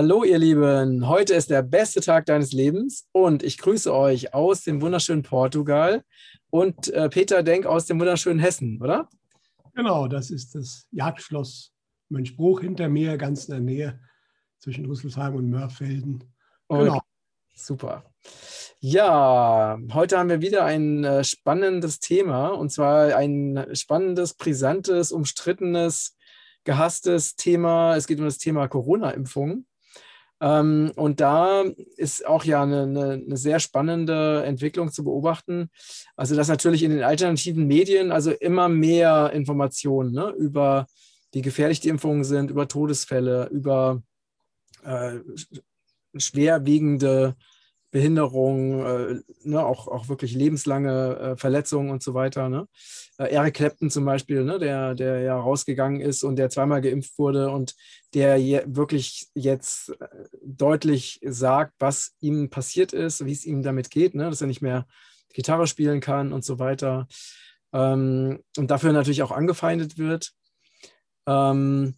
Hallo ihr Lieben, heute ist der beste Tag deines Lebens und ich grüße euch aus dem wunderschönen Portugal und äh, Peter Denk aus dem wunderschönen Hessen, oder? Genau, das ist das Jagdschloss Mönchbruch hinter mir, ganz in der Nähe zwischen Rüsselsheim und Mörfelden. Genau. Okay. Super. Ja, heute haben wir wieder ein äh, spannendes Thema und zwar ein spannendes, brisantes, umstrittenes, gehasstes Thema. Es geht um das Thema Corona-Impfung. Ähm, und da ist auch ja eine, eine, eine, sehr spannende Entwicklung zu beobachten. Also, dass natürlich in den alternativen Medien also immer mehr Informationen ne, über wie gefährlich die Impfungen sind, über Todesfälle, über äh, schwerwiegende Behinderungen, äh, ne, auch, auch wirklich lebenslange äh, Verletzungen und so weiter. Ne? Äh, Eric Clapton zum Beispiel, ne, der, der ja rausgegangen ist und der zweimal geimpft wurde und der je, wirklich jetzt äh, deutlich sagt, was ihm passiert ist, wie es ihm damit geht, ne, dass er nicht mehr Gitarre spielen kann und so weiter. Ähm, und dafür natürlich auch angefeindet wird. Ähm,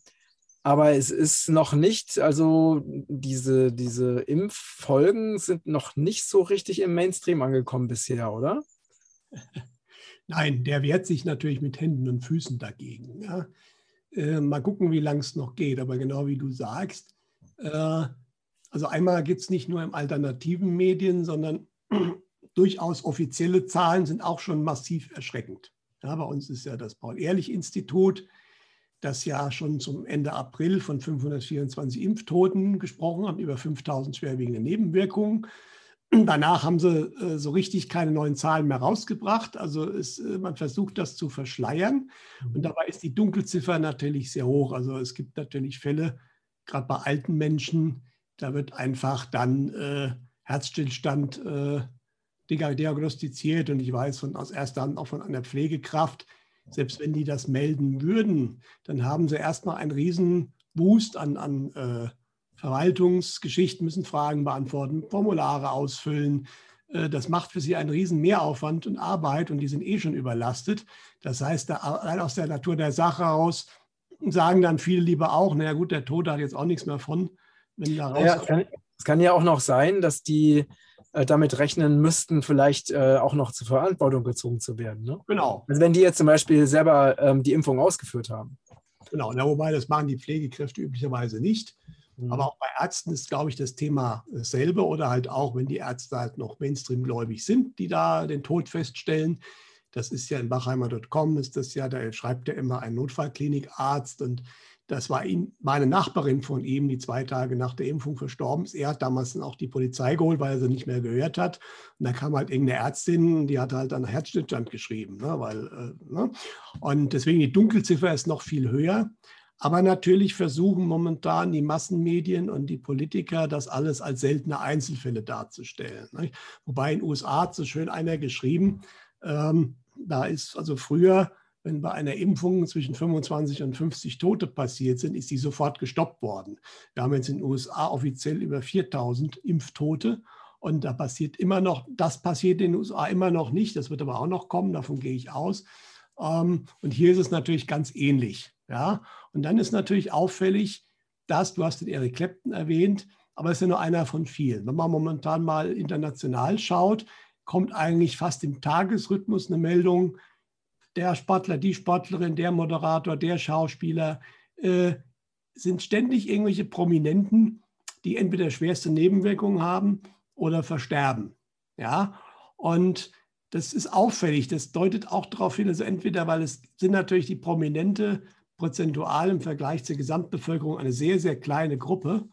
aber es ist noch nicht, also diese, diese Impffolgen sind noch nicht so richtig im Mainstream angekommen bisher, oder? Nein, der wehrt sich natürlich mit Händen und Füßen dagegen. Ja. Äh, mal gucken, wie lange es noch geht. Aber genau wie du sagst, äh, also einmal gibt es nicht nur im alternativen Medien, sondern durchaus offizielle Zahlen sind auch schon massiv erschreckend. Ja, bei uns ist ja das Paul-Ehrlich-Institut das ja schon zum Ende April von 524 Impftoten gesprochen hat, über 5000 schwerwiegende Nebenwirkungen. Danach haben sie äh, so richtig keine neuen Zahlen mehr rausgebracht. Also es, äh, man versucht das zu verschleiern. Und mhm. dabei ist die Dunkelziffer natürlich sehr hoch. Also es gibt natürlich Fälle, gerade bei alten Menschen, da wird einfach dann äh, Herzstillstand äh, diagnostiziert. Und ich weiß von, aus erster Hand auch von einer Pflegekraft, selbst wenn die das melden würden, dann haben sie erstmal einen riesen Boost an, an äh, Verwaltungsgeschichten, müssen Fragen beantworten, Formulare ausfüllen. Äh, das macht für sie einen riesen Mehraufwand und Arbeit und die sind eh schon überlastet. Das heißt, da, allein aus der Natur der Sache heraus sagen dann viele lieber auch, naja gut, der Tote hat jetzt auch nichts mehr von. Wenn da ja, es, kann, es kann ja auch noch sein, dass die äh, damit rechnen müssten, vielleicht äh, auch noch zur Verantwortung gezogen zu werden. Ne? Genau. Also wenn die jetzt zum Beispiel selber ähm, die Impfung ausgeführt haben. Genau, na, wobei das machen die Pflegekräfte üblicherweise nicht. Mhm. Aber auch bei Ärzten ist, glaube ich, das Thema dasselbe oder halt auch, wenn die Ärzte halt noch Mainstream-gläubig sind, die da den Tod feststellen. Das ist ja in Bachheimer.com, ist das ja, da schreibt er immer ein Notfallklinikarzt und das war ihn, meine Nachbarin von ihm, die zwei Tage nach der Impfung verstorben ist. Er hat damals dann auch die Polizei geholt, weil er sie nicht mehr gehört hat. Und da kam halt irgendeine Ärztin, die hat halt einen Herzstillstand geschrieben. Ne, weil, äh, ne? Und deswegen die Dunkelziffer ist noch viel höher. Aber natürlich versuchen momentan die Massenmedien und die Politiker, das alles als seltene Einzelfälle darzustellen. Ne? Wobei in den USA hat so schön einer geschrieben, ähm, da ist also früher wenn bei einer Impfung zwischen 25 und 50 Tote passiert sind, ist die sofort gestoppt worden. Wir haben jetzt in den USA offiziell über 4000 Impftote und da passiert immer noch, das passiert in den USA immer noch nicht, das wird aber auch noch kommen, davon gehe ich aus. Ähm, und hier ist es natürlich ganz ähnlich. Ja? Und dann ist natürlich auffällig, dass, du hast den Eric Clapton erwähnt, aber es ist ja nur einer von vielen. Wenn man momentan mal international schaut, kommt eigentlich fast im Tagesrhythmus eine Meldung, der Sportler, die Sportlerin, der Moderator, der Schauspieler, äh, sind ständig irgendwelche Prominenten, die entweder schwerste Nebenwirkungen haben oder versterben. Ja, und das ist auffällig. Das deutet auch darauf hin, also entweder, weil es sind natürlich die Prominente prozentual im Vergleich zur Gesamtbevölkerung eine sehr, sehr kleine Gruppe.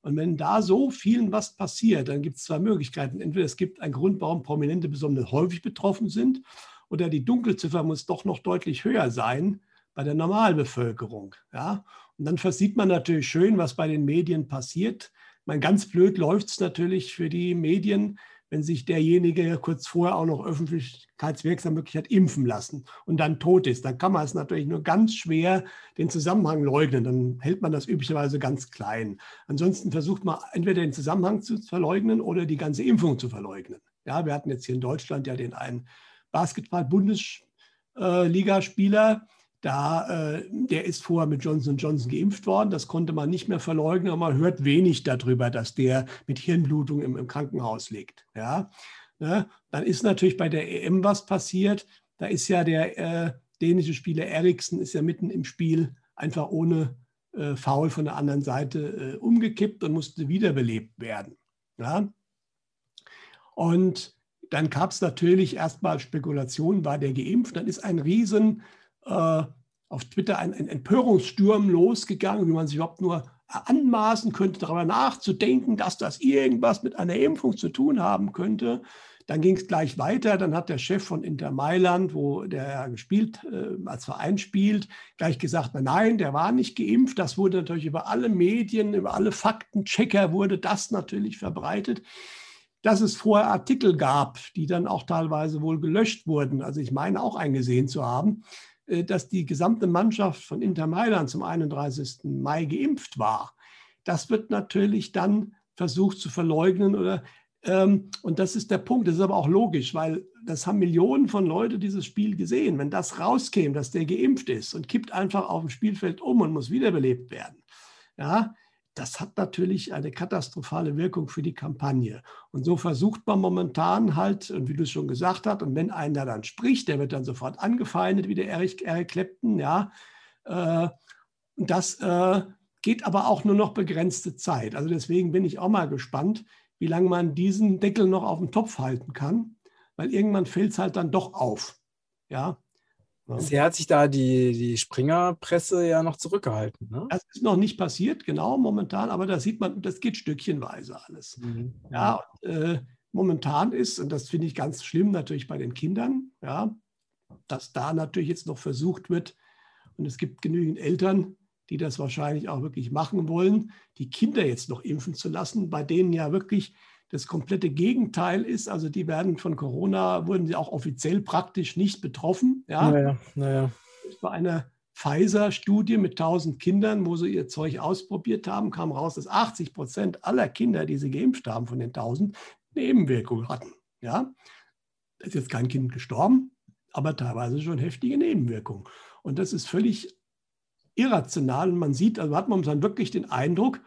Und wenn da so vielen was passiert, dann gibt es zwei Möglichkeiten. Entweder es gibt einen Grund, warum Prominente besonders häufig betroffen sind, oder die Dunkelziffer muss doch noch deutlich höher sein bei der Normalbevölkerung. Ja? Und dann versieht man natürlich schön, was bei den Medien passiert. Man ganz blöd läuft es natürlich für die Medien, wenn sich derjenige kurz vorher auch noch öffentlichkeitswirksam wirklich hat impfen lassen und dann tot ist. Dann kann man es natürlich nur ganz schwer den Zusammenhang leugnen. Dann hält man das üblicherweise ganz klein. Ansonsten versucht man entweder den Zusammenhang zu verleugnen oder die ganze Impfung zu verleugnen. Ja, wir hatten jetzt hier in Deutschland ja den einen Basketball-Bundesligaspieler, da, äh, der ist vorher mit Johnson Johnson geimpft worden. Das konnte man nicht mehr verleugnen, aber man hört wenig darüber, dass der mit Hirnblutung im, im Krankenhaus liegt. Ja? Ne? Dann ist natürlich bei der EM was passiert. Da ist ja der äh, dänische Spieler Eriksen ist ja mitten im Spiel einfach ohne äh, Foul von der anderen Seite äh, umgekippt und musste wiederbelebt werden. Ja? Und dann gab es natürlich erstmal Spekulationen, war der geimpft? Dann ist ein riesen äh, auf Twitter ein, ein, Empörungssturm losgegangen, wie man sich überhaupt nur anmaßen könnte, darüber nachzudenken, dass das irgendwas mit einer Impfung zu tun haben könnte. Dann ging es gleich weiter. Dann hat der Chef von Inter Mailand, wo der gespielt, äh, als Verein spielt, gleich gesagt, nein, der war nicht geimpft. Das wurde natürlich über alle Medien, über alle Faktenchecker wurde das natürlich verbreitet. Dass es vorher Artikel gab, die dann auch teilweise wohl gelöscht wurden. Also ich meine auch eingesehen zu haben, äh, dass die gesamte Mannschaft von Inter Mailand zum 31. Mai geimpft war. Das wird natürlich dann versucht zu verleugnen oder ähm, und das ist der Punkt. Das ist aber auch logisch, weil das haben Millionen von Leuten dieses Spiel gesehen. Wenn das rauskäme, dass der geimpft ist und kippt einfach auf dem Spielfeld um und muss wiederbelebt werden, ja, das hat natürlich eine katastrophale Wirkung für die Kampagne. Und so versucht man momentan halt, und wie du es schon gesagt hast, und wenn einer dann spricht, der wird dann sofort angefeindet, wie der Eric, Eric Clapton, ja. Äh, das äh, geht aber auch nur noch begrenzte Zeit. Also deswegen bin ich auch mal gespannt, wie lange man diesen Deckel noch auf dem Topf halten kann, weil irgendwann fällt es halt dann doch auf. Ja, Bisher hat sich da die, die Springerpresse ja noch zurückgehalten. Ne? Das ist noch nicht passiert, genau, momentan, aber da sieht man, das geht stückchenweise alles. Mhm. Ja, äh, momentan ist, und das finde ich ganz schlimm natürlich bei den Kindern, ja, dass da natürlich jetzt noch versucht wird, und es gibt genügend Eltern, die das wahrscheinlich auch wirklich machen wollen, die Kinder jetzt noch impfen zu lassen, bei denen ja wirklich das komplette Gegenteil ist. Also die werden von Corona, wurden sie auch offiziell praktisch nicht betroffen. Ja, naja, naja. Bei einer Pfizer-Studie mit 1000 Kindern, wo sie ihr Zeug ausprobiert haben, kam raus, dass 80 Prozent aller Kinder, die sie geimpft haben von den 1000, Nebenwirkungen hatten. Ja, da ist jetzt kein Kind gestorben, aber teilweise schon heftige Nebenwirkungen. Und das ist völlig irrational. Und man sieht, also hat momentan wirklich den Eindruck,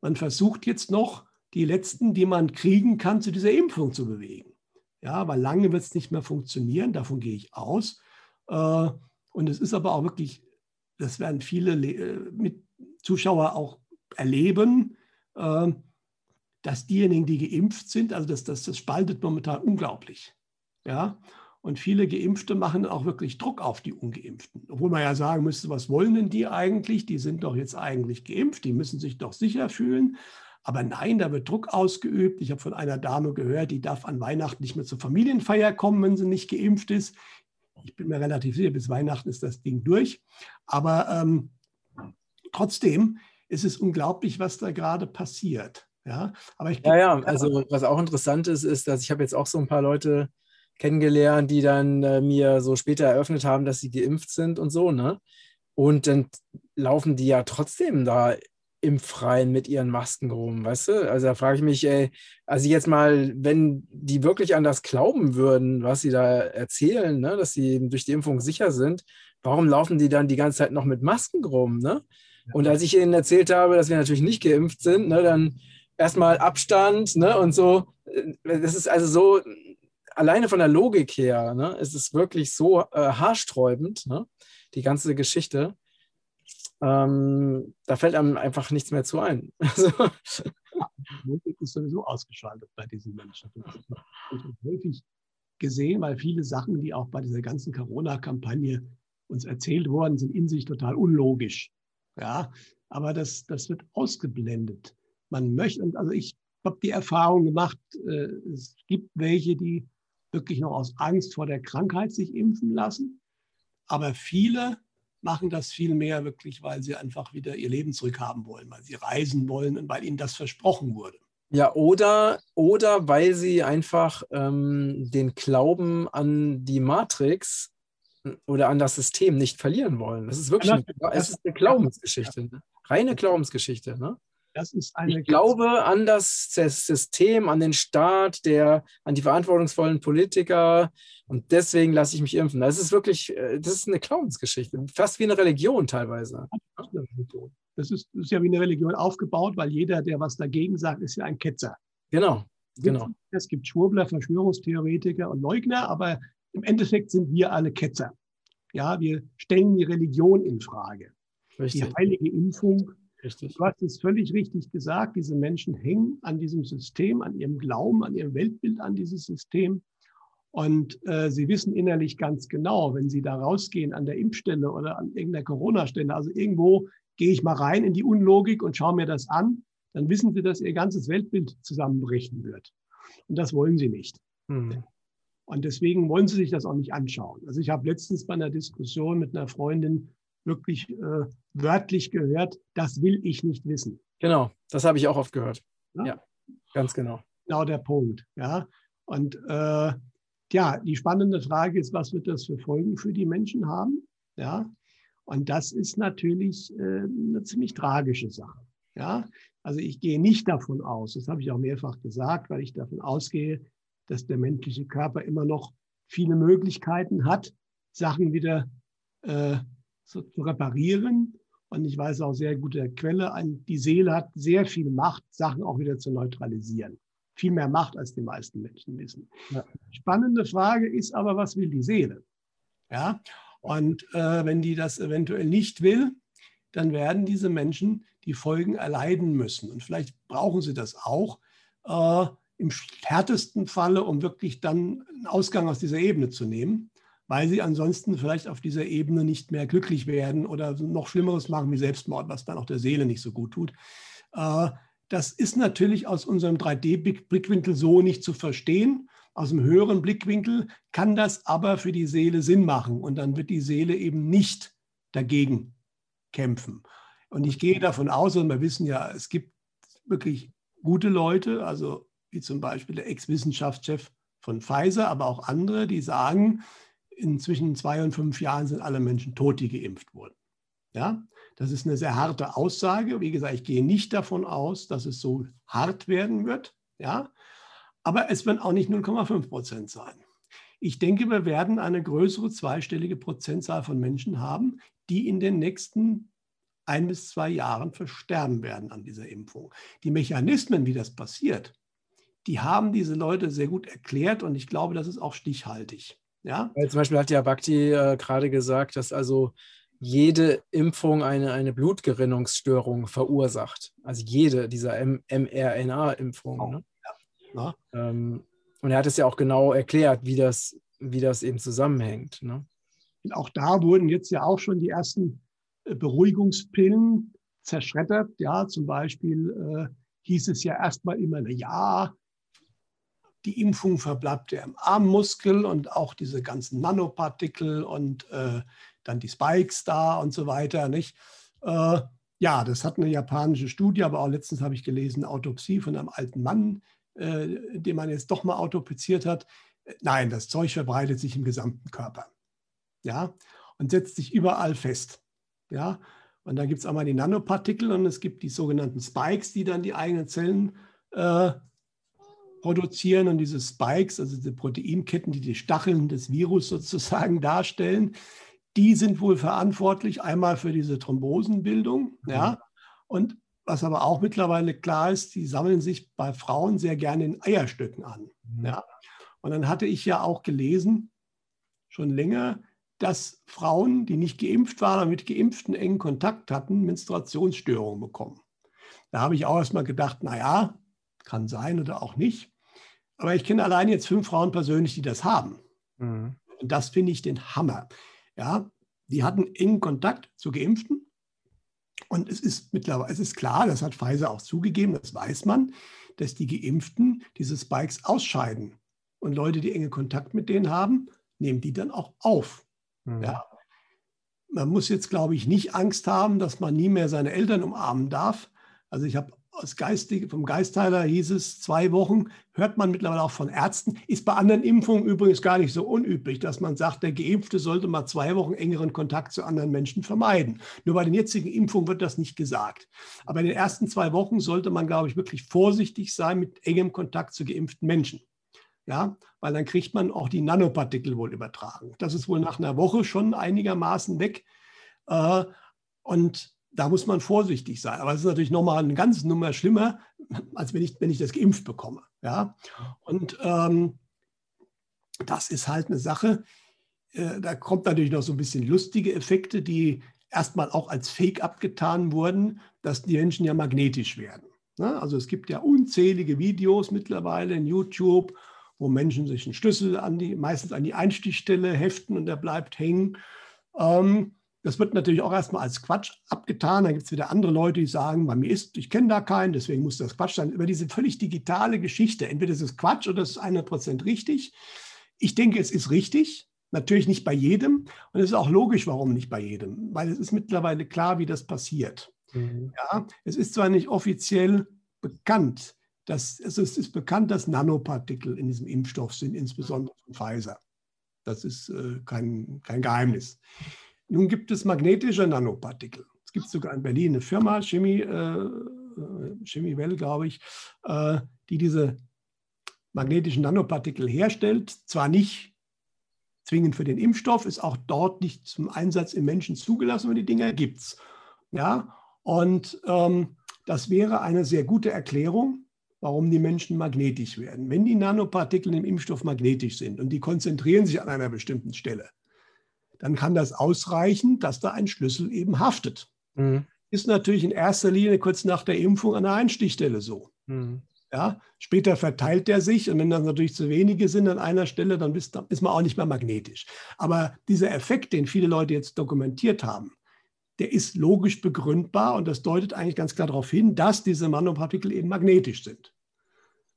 man versucht jetzt noch die letzten, die man kriegen kann, zu dieser Impfung zu bewegen. Ja, weil lange wird es nicht mehr funktionieren, davon gehe ich aus. Äh, und es ist aber auch wirklich, das werden viele äh, Zuschauer auch erleben, äh, dass diejenigen, die geimpft sind, also das, das, das spaltet momentan unglaublich. Ja, und viele Geimpfte machen auch wirklich Druck auf die Ungeimpften. Obwohl man ja sagen müsste, was wollen denn die eigentlich? Die sind doch jetzt eigentlich geimpft, die müssen sich doch sicher fühlen. Aber nein, da wird Druck ausgeübt. Ich habe von einer Dame gehört, die darf an Weihnachten nicht mehr zur Familienfeier kommen, wenn sie nicht geimpft ist. Ich bin mir relativ sicher, bis Weihnachten ist das Ding durch. Aber ähm, trotzdem ist es unglaublich, was da gerade passiert. Ja, aber ich ja, ja, also was auch interessant ist, ist, dass ich habe jetzt auch so ein paar Leute kennengelernt, die dann äh, mir so später eröffnet haben, dass sie geimpft sind und so, ne? Und dann laufen die ja trotzdem da im Freien mit ihren Masken rum, weißt du? Also da frage ich mich, ey, also jetzt mal, wenn die wirklich an das glauben würden, was sie da erzählen, ne, dass sie durch die Impfung sicher sind, warum laufen die dann die ganze Zeit noch mit Masken rum, ne? Und als ich ihnen erzählt habe, dass wir natürlich nicht geimpft sind, ne, dann erstmal Abstand, ne, und so. Äh, das ist also so, alleine von der Logik her, ne, ist es wirklich so äh, haarsträubend, ne, die ganze Geschichte ähm, da fällt einem einfach nichts mehr zu ein. Also, Logik ist sowieso ausgeschaltet bei diesen Menschen. Das ist häufig gesehen, weil viele Sachen, die auch bei dieser ganzen Corona-Kampagne uns erzählt worden, sind in sich total unlogisch. Ja, aber das, das wird ausgeblendet. Man möchte, also ich habe die Erfahrung gemacht, äh, es gibt welche, die wirklich noch aus Angst vor der Krankheit sich impfen lassen. Aber viele machen das viel mehr wirklich, weil sie einfach wieder ihr Leben zurückhaben wollen, weil sie reisen wollen und weil ihnen das versprochen wurde. Ja, oder, oder weil sie einfach ähm, den Glauben an die Matrix äh, oder an das System nicht verlieren wollen. Das ist wirklich eine, es ist eine Glaubensgeschichte, ne? reine Glaubensgeschichte. Ne? Das ist eine ich glaube an das System, an den Staat, der, an die verantwortungsvollen Politiker und deswegen lasse ich mich impfen. Das ist wirklich, äh, das ist eine Glaubensgeschichte, fast wie eine Religion teilweise. Das ist, das ist ja wie eine Religion aufgebaut, weil jeder, der was dagegen sagt, ist ja ein Ketzer. Genau, genau. Es gibt Schwurbler, Verschwörungstheoretiker und Leugner, aber im Endeffekt sind wir alle Ketzer. Ja, wir stellen die Religion in Frage. Richtig. Die heilige Impfung. Richtig. Du hast es völlig richtig gesagt. Diese Menschen hängen an diesem System, an ihrem Glauben, an ihrem Weltbild, an dieses System. Und äh, sie wissen innerlich ganz genau, wenn sie da rausgehen an der Impfstelle oder an irgendeiner Corona-Stelle, also irgendwo gehe ich mal rein in die Unlogik und schaue mir das an, dann wissen sie, dass ihr ganzes Weltbild zusammenbrechen wird. Und das wollen sie nicht. Hm. Und deswegen wollen sie sich das auch nicht anschauen. Also ich habe letztens bei einer Diskussion mit einer Freundin wirklich äh, wörtlich gehört, das will ich nicht wissen. Genau, das habe ich auch oft gehört. Ja, ja ganz genau. Genau der Punkt. Ja. Und äh, ja, die spannende Frage ist, was wird das für Folgen für die Menschen haben? Ja. Und das ist natürlich äh, eine ziemlich tragische Sache. Ja. Also ich gehe nicht davon aus, das habe ich auch mehrfach gesagt, weil ich davon ausgehe, dass der menschliche Körper immer noch viele Möglichkeiten hat, Sachen wieder äh, so zu reparieren. Und ich weiß auch sehr gute Quelle, die Seele hat sehr viel Macht, Sachen auch wieder zu neutralisieren. Viel mehr Macht, als die meisten Menschen wissen. Ja. Spannende Frage ist aber, was will die Seele? Ja, und äh, wenn die das eventuell nicht will, dann werden diese Menschen die Folgen erleiden müssen. Und vielleicht brauchen sie das auch. Äh, im härtesten Falle, um wirklich dann einen Ausgang aus dieser Ebene zu nehmen, weil sie ansonsten vielleicht auf dieser Ebene nicht mehr glücklich werden oder noch Schlimmeres machen wie Selbstmord, was dann auch der Seele nicht so gut tut. Äh, das ist natürlich aus unserem 3D-Blickwinkel so nicht zu verstehen. Aus dem höheren Blickwinkel kann das aber für die Seele Sinn machen und dann wird die Seele eben nicht dagegen kämpfen. Und ich gehe davon aus, und wir wissen ja, es gibt wirklich gute Leute, also wie zum Beispiel der Ex-Wissenschaftschef von Pfizer, aber auch andere, die sagen, inzwischen zwei und fünf Jahren sind alle Menschen tot, die geimpft wurden. Ja, das ist eine sehr harte Aussage. Wie gesagt, ich gehe nicht davon aus, dass es so hart werden wird. Ja, aber es wird auch nicht 0,5 Prozent sein. Ich denke, wir werden eine größere zweistellige Prozentzahl von Menschen haben, die in den nächsten ein bis zwei Jahren versterben werden an dieser Impfung. Die Mechanismen, wie das passiert, die haben diese Leute sehr gut erklärt und ich glaube, das ist auch stichhaltig. Ja? Weil zum Beispiel hat ja Bhakti äh, gerade gesagt, dass also jede Impfung eine, eine Blutgerinnungsstörung verursacht. Also jede dieser mRNA-Impfungen. Ne? Ja. Ähm, und er hat es ja auch genau erklärt, wie das, wie das eben zusammenhängt. Ne? Und auch da wurden jetzt ja auch schon die ersten äh, Beruhigungspillen zerschreddert. Ja, zum Beispiel äh, hieß es ja erstmal immer, na ja, die Impfung verbleibt ja im Armmuskel und auch diese ganzen Nanopartikel und äh, dann die Spikes da und so weiter. Nicht? Äh, ja, das hat eine japanische Studie, aber auch letztens habe ich gelesen, Autopsie von einem alten Mann, äh, den man jetzt doch mal autopsiert hat. Nein, das Zeug verbreitet sich im gesamten Körper. Ja, und setzt sich überall fest. Ja, und da gibt es einmal die Nanopartikel und es gibt die sogenannten Spikes, die dann die eigenen Zellen äh, produzieren und diese Spikes, also die Proteinketten, die die Stacheln des Virus sozusagen darstellen, die sind wohl verantwortlich einmal für diese Thrombosenbildung, mhm. ja, und was aber auch mittlerweile klar ist, die sammeln sich bei Frauen sehr gerne in Eierstöcken an, mhm. ja. Und dann hatte ich ja auch gelesen, schon länger, dass Frauen, die nicht geimpft waren, aber mit Geimpften engen Kontakt hatten, Menstruationsstörungen bekommen. Da habe ich auch erstmal gedacht, naja, kann sein oder auch nicht. Aber ich kenne allein jetzt fünf Frauen persönlich, die das haben. Mhm. Und das finde ich den Hammer. Ja, die hatten engen Kontakt zu Geimpften. Und es ist mittlerweile, es ist klar, das hat Pfizer auch zugegeben, das weiß man, dass die Geimpften diese Spikes ausscheiden. Und Leute, die enge Kontakt mit denen haben, nehmen die dann auch auf. Mhm. Ja. Man muss jetzt, glaube ich, nicht Angst haben, dass man nie mehr seine Eltern umarmen darf. Also ich habe aus Geistig, vom Geistheiler hieß es zwei Wochen, hört man mittlerweile auch von Ärzten, ist bei anderen Impfungen übrigens gar nicht so unüblich, dass man sagt, der Geimpfte sollte mal zwei Wochen engeren Kontakt zu anderen Menschen vermeiden. Nur bei den jetzigen Impfungen wird das nicht gesagt. Aber in den ersten zwei Wochen sollte man, glaube ich, wirklich vorsichtig sein mit engem Kontakt zu geimpften Menschen. Ja, weil dann kriegt man auch die Nanopartikel wohl übertragen. Das ist wohl nach einer Woche schon einigermaßen weg. Äh, und da muss man vorsichtig sein. Aber es ist natürlich nochmal eine ganze Nummer schlimmer, als wenn ich, wenn ich das geimpft bekomme. Ja? Und ähm, das ist halt eine Sache, äh, da kommt natürlich noch so ein bisschen lustige Effekte, die erstmal auch als Fake abgetan wurden, dass die Menschen ja magnetisch werden. Ne? Also es gibt ja unzählige Videos mittlerweile in YouTube, wo Menschen sich einen Schlüssel an die, meistens an die Einstichstelle heften und der bleibt hängen. Ähm, das wird natürlich auch erstmal als Quatsch abgetan. Dann gibt es wieder andere Leute, die sagen, bei mir ist, ich kenne da keinen, deswegen muss das Quatsch sein. Über diese völlig digitale Geschichte. Entweder ist es Quatsch oder es ist 100 Prozent richtig. Ich denke, es ist richtig. Natürlich nicht bei jedem. Und es ist auch logisch, warum nicht bei jedem. Weil es ist mittlerweile klar, wie das passiert. Mhm. Ja, es ist zwar nicht offiziell bekannt, dass, also es ist bekannt, dass Nanopartikel in diesem Impfstoff sind, insbesondere von Pfizer. Das ist äh, kein, kein Geheimnis. Nun gibt es magnetische Nanopartikel. Es gibt sogar in Berlin eine Firma, Chemie, äh, Chemiewell, glaube ich, äh, die diese magnetischen Nanopartikel herstellt. Zwar nicht zwingend für den Impfstoff, ist auch dort nicht zum Einsatz im Menschen zugelassen, aber die Dinger gibt es. Ja? Und ähm, das wäre eine sehr gute Erklärung, warum die Menschen magnetisch werden. Wenn die Nanopartikel im Impfstoff magnetisch sind und die konzentrieren sich an einer bestimmten Stelle, dann kann das ausreichen, dass da ein Schlüssel eben haftet. Mhm. Ist natürlich in erster Linie kurz nach der Impfung an der Einstichstelle so. Mhm. Ja, später verteilt der sich und wenn das natürlich zu wenige sind an einer Stelle, dann ist, ist man auch nicht mehr magnetisch. Aber dieser Effekt, den viele Leute jetzt dokumentiert haben, der ist logisch begründbar und das deutet eigentlich ganz klar darauf hin, dass diese Nanopartikel eben magnetisch sind.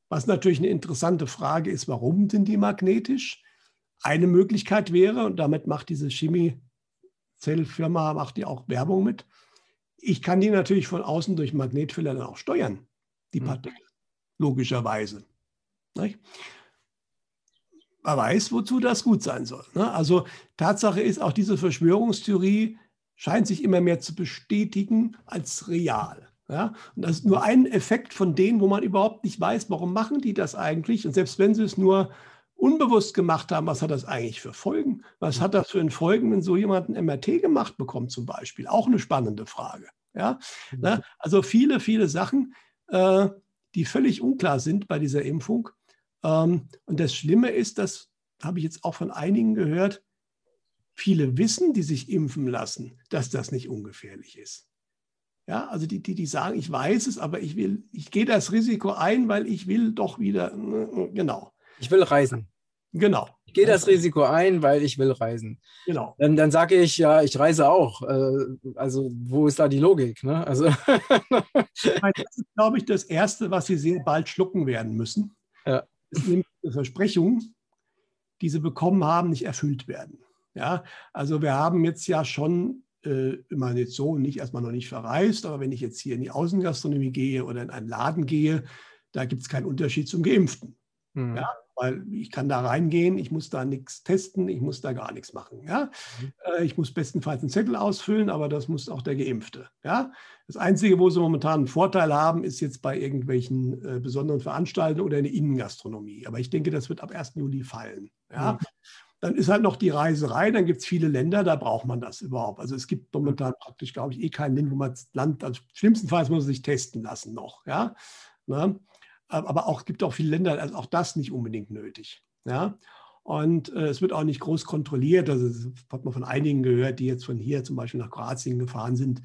Was natürlich eine interessante Frage ist, warum sind die magnetisch? Eine Möglichkeit wäre, und damit macht diese Chemiezellfirma, macht die auch Werbung mit, ich kann die natürlich von außen durch Magnetfelder dann auch steuern, die mhm. Partikel, logischerweise. Nicht? Man weiß, wozu das gut sein soll. Ne? Also Tatsache ist, auch diese Verschwörungstheorie scheint sich immer mehr zu bestätigen als real. Ja? Und das ist nur ein Effekt von denen, wo man überhaupt nicht weiß, warum machen die das eigentlich. Und selbst wenn sie es nur unbewusst gemacht haben, was hat das eigentlich für Folgen? Was hat das für einen Folgen, wenn so jemand ein MRT gemacht bekommt zum Beispiel? Auch eine spannende Frage. Ja? Mhm. Ne? Also viele, viele Sachen, äh, die völlig unklar sind bei dieser Impfung. Ähm, und das Schlimme ist, das habe ich jetzt auch von einigen gehört, viele wissen, die sich impfen lassen, dass das nicht ungefährlich ist. Ja, also die, die, die sagen, ich weiß es, aber ich will, ich gehe das Risiko ein, weil ich will doch wieder, genau. Ich will reisen. Genau. Ich gehe das Risiko ein, weil ich will reisen. Genau. Dann, dann sage ich, ja, ich reise auch. Äh, also, wo ist da die Logik? Ne? Also. das ist, glaube ich, das Erste, was Sie sehr bald schlucken werden müssen. Ja. Ist nämlich die Versprechung, die Sie bekommen haben, nicht erfüllt werden. Ja, also wir haben jetzt ja schon äh, immer jetzt so nicht erstmal noch nicht verreist, aber wenn ich jetzt hier in die Außengastronomie gehe oder in einen Laden gehe, da gibt es keinen Unterschied zum Geimpften. Mhm. Ja, weil ich kann da reingehen, ich muss da nichts testen, ich muss da gar nichts machen. Ja? Mhm. Äh, ich muss bestenfalls einen Zettel ausfüllen, aber das muss auch der Geimpfte. Ja? Das Einzige, wo sie momentan einen Vorteil haben, ist jetzt bei irgendwelchen äh, besonderen Veranstaltungen oder in der Innengastronomie. Aber ich denke, das wird ab 1. Juli fallen. Ja? Mhm. Dann ist halt noch die Reiserei, dann gibt es viele Länder, da braucht man das überhaupt. Also es gibt momentan praktisch, glaube ich, eh kein Land, wo man das Land, also schlimmstenfalls muss man sich testen lassen noch. Ja? Na? Ne? aber auch gibt auch viele Länder, also auch das nicht unbedingt nötig. Ja? Und äh, es wird auch nicht groß kontrolliert. Also das hat man von einigen gehört, die jetzt von hier zum Beispiel nach Kroatien gefahren sind.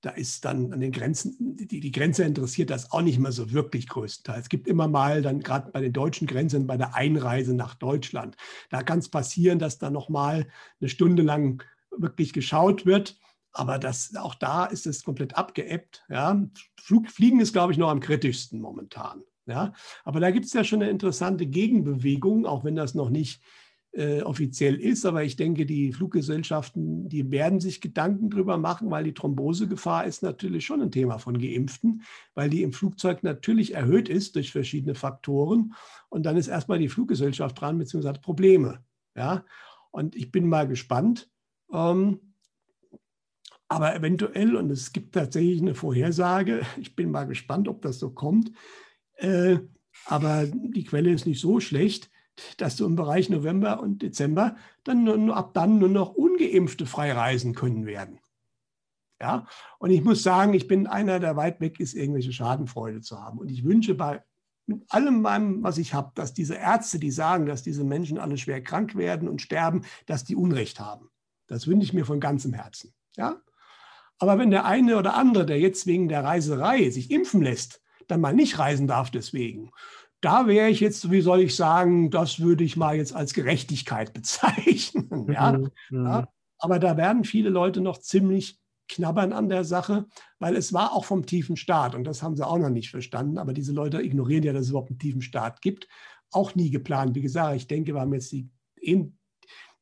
Da ist dann an den Grenzen, die, die Grenze interessiert das auch nicht mehr so wirklich größtenteils. Es gibt immer mal dann gerade bei den deutschen Grenzen, bei der Einreise nach Deutschland, da kann es passieren, dass da nochmal eine Stunde lang wirklich geschaut wird. Aber das, auch da ist es komplett abgeebbt. Ja. Flug, Fliegen ist, glaube ich, noch am kritischsten momentan. Ja? Aber da gibt es ja schon eine interessante Gegenbewegung, auch wenn das noch nicht äh, offiziell ist. Aber ich denke, die Fluggesellschaften, die werden sich Gedanken darüber machen, weil die Thrombosegefahr ist natürlich schon ein Thema von Geimpften, weil die im Flugzeug natürlich erhöht ist durch verschiedene Faktoren. Und dann ist erstmal die Fluggesellschaft dran, beziehungsweise Probleme. Ja? Und ich bin mal gespannt. Ähm, aber eventuell, und es gibt tatsächlich eine Vorhersage, ich bin mal gespannt, ob das so kommt, äh, aber die Quelle ist nicht so schlecht, dass du im Bereich November und Dezember dann nur, ab dann nur noch ungeimpfte frei reisen können werden. Ja, und ich muss sagen, ich bin einer, der weit weg ist, irgendwelche Schadenfreude zu haben. Und ich wünsche bei mit allem meinem, was ich habe, dass diese Ärzte, die sagen, dass diese Menschen alle schwer krank werden und sterben, dass die Unrecht haben. Das wünsche ich mir von ganzem Herzen. Ja? Aber wenn der eine oder andere, der jetzt wegen der Reiserei sich impfen lässt, dann mal nicht reisen darf deswegen, da wäre ich jetzt, wie soll ich sagen, das würde ich mal jetzt als Gerechtigkeit bezeichnen. ja? Mhm. ja? Aber da werden viele Leute noch ziemlich knabbern an der Sache, weil es war auch vom tiefen Staat und das haben sie auch noch nicht verstanden. Aber diese Leute ignorieren ja, dass es überhaupt einen tiefen Staat gibt. Auch nie geplant. Wie gesagt, ich denke, wir haben jetzt die,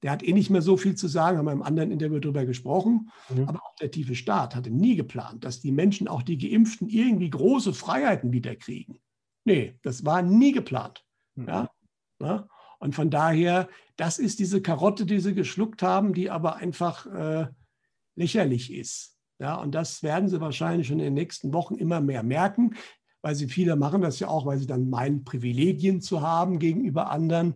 der hat eh nicht mehr so viel zu sagen, haben wir im anderen Interview darüber gesprochen. Mhm. Aber auch der tiefe Staat hatte nie geplant, dass die Menschen, auch die Geimpften, irgendwie große Freiheiten wiederkriegen. Nee, das war nie geplant. Mhm. Ja? ja? Und von daher, das ist diese Karotte, die sie geschluckt haben, die aber einfach äh, lächerlich ist. Ja, und das werden sie wahrscheinlich schon in den nächsten Wochen immer mehr merken, weil sie viele machen das ja auch, weil sie dann meinen, Privilegien zu haben gegenüber anderen.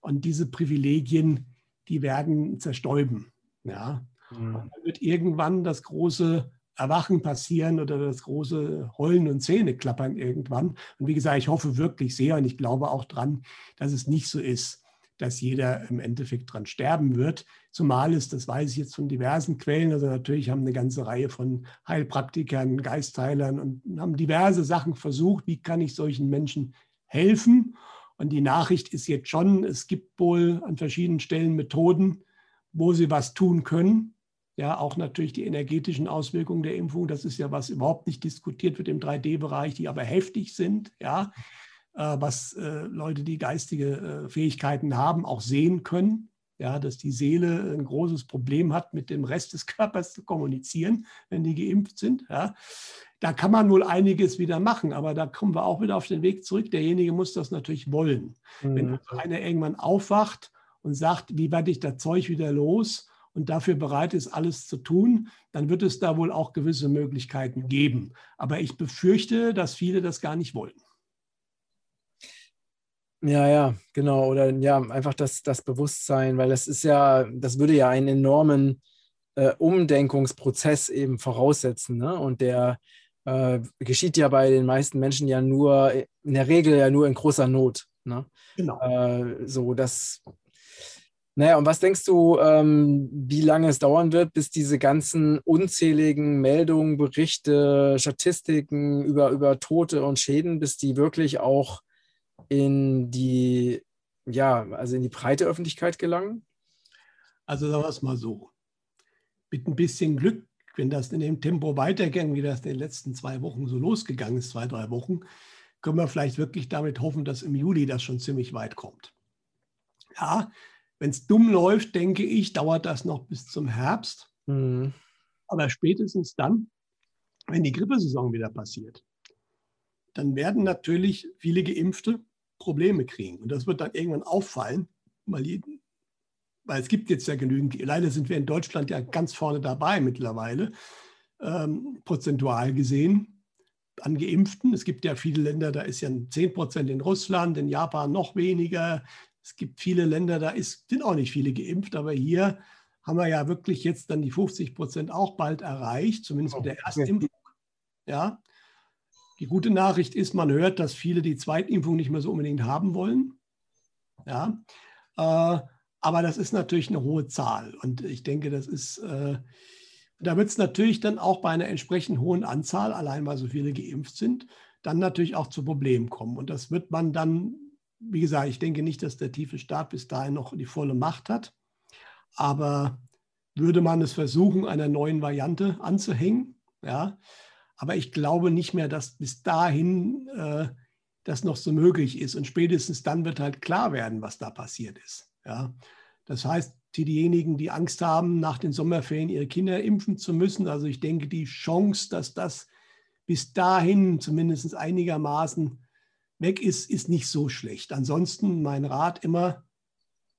Und diese Privilegien, die werden zerstäuben. Ja. Mhm. dann wird irgendwann das große Erwachen passieren oder das große Heulen und Zähne klappern irgendwann. Und wie gesagt, ich hoffe wirklich sehr und ich glaube auch dran, dass es nicht so ist, dass jeder im Endeffekt dran sterben wird. Zumal es, das weiß ich jetzt von diversen Quellen, also natürlich haben eine ganze Reihe von Heilpraktikern, Geistheilern und haben diverse Sachen versucht, wie kann ich solchen Menschen helfen. Und die Nachricht ist jetzt schon, es gibt wohl an verschiedenen Stellen Methoden, wo sie was tun können. Ja, auch natürlich die energetischen Auswirkungen der Impfung. Das ist ja was überhaupt nicht diskutiert wird im 3D-Bereich, die aber heftig sind. Ja, äh, was äh, Leute, die geistige äh, Fähigkeiten haben, auch sehen können. Ja, dass die Seele ein großes Problem hat, mit dem Rest des Körpers zu kommunizieren, wenn die geimpft sind. Ja. Da kann man wohl einiges wieder machen, aber da kommen wir auch wieder auf den Weg zurück. Derjenige muss das natürlich wollen. Mhm. Wenn also einer irgendwann aufwacht und sagt, wie werde ich das Zeug wieder los und dafür bereit ist, alles zu tun, dann wird es da wohl auch gewisse Möglichkeiten geben. Aber ich befürchte, dass viele das gar nicht wollen. Ja, ja, genau. Oder ja, einfach das, das Bewusstsein, weil das ist ja, das würde ja einen enormen äh, Umdenkungsprozess eben voraussetzen. Ne? Und der äh, geschieht ja bei den meisten Menschen ja nur, in der Regel ja nur in großer Not. Ne? Genau. Äh, so, das. Naja, und was denkst du, ähm, wie lange es dauern wird, bis diese ganzen unzähligen Meldungen, Berichte, Statistiken über, über Tote und Schäden, bis die wirklich auch in die, ja, also in die breite Öffentlichkeit gelangen? Also sagen wir es mal so. Mit ein bisschen Glück, wenn das in dem Tempo weitergeht, wie das in den letzten zwei Wochen so losgegangen ist, zwei, drei Wochen, können wir vielleicht wirklich damit hoffen, dass im Juli das schon ziemlich weit kommt. Ja, wenn es dumm läuft, denke ich, dauert das noch bis zum Herbst. Mhm. Aber spätestens dann, wenn die Grippesaison wieder passiert, dann werden natürlich viele Geimpfte Probleme kriegen. Und das wird dann irgendwann auffallen, weil, weil es gibt jetzt ja genügend, leider sind wir in Deutschland ja ganz vorne dabei mittlerweile, ähm, prozentual gesehen, an Geimpften. Es gibt ja viele Länder, da ist ja 10 Prozent in Russland, in Japan noch weniger. Es gibt viele Länder, da ist, sind auch nicht viele geimpft, aber hier haben wir ja wirklich jetzt dann die 50 Prozent auch bald erreicht, zumindest mit der Erstimpfung. Ja, die gute Nachricht ist, man hört, dass viele die Zweitimpfung nicht mehr so unbedingt haben wollen. Ja, äh, aber das ist natürlich eine hohe Zahl. Und ich denke, das ist, äh, da wird es natürlich dann auch bei einer entsprechend hohen Anzahl, allein weil so viele geimpft sind, dann natürlich auch zu Problemen kommen. Und das wird man dann, wie gesagt, ich denke nicht, dass der tiefe Staat bis dahin noch die volle Macht hat. Aber würde man es versuchen, einer neuen Variante anzuhängen, ja, aber ich glaube nicht mehr, dass bis dahin äh, das noch so möglich ist. Und spätestens dann wird halt klar werden, was da passiert ist. Ja, das heißt, diejenigen, die Angst haben, nach den Sommerferien ihre Kinder impfen zu müssen, also ich denke, die Chance, dass das bis dahin zumindest einigermaßen weg ist, ist nicht so schlecht. Ansonsten mein Rat immer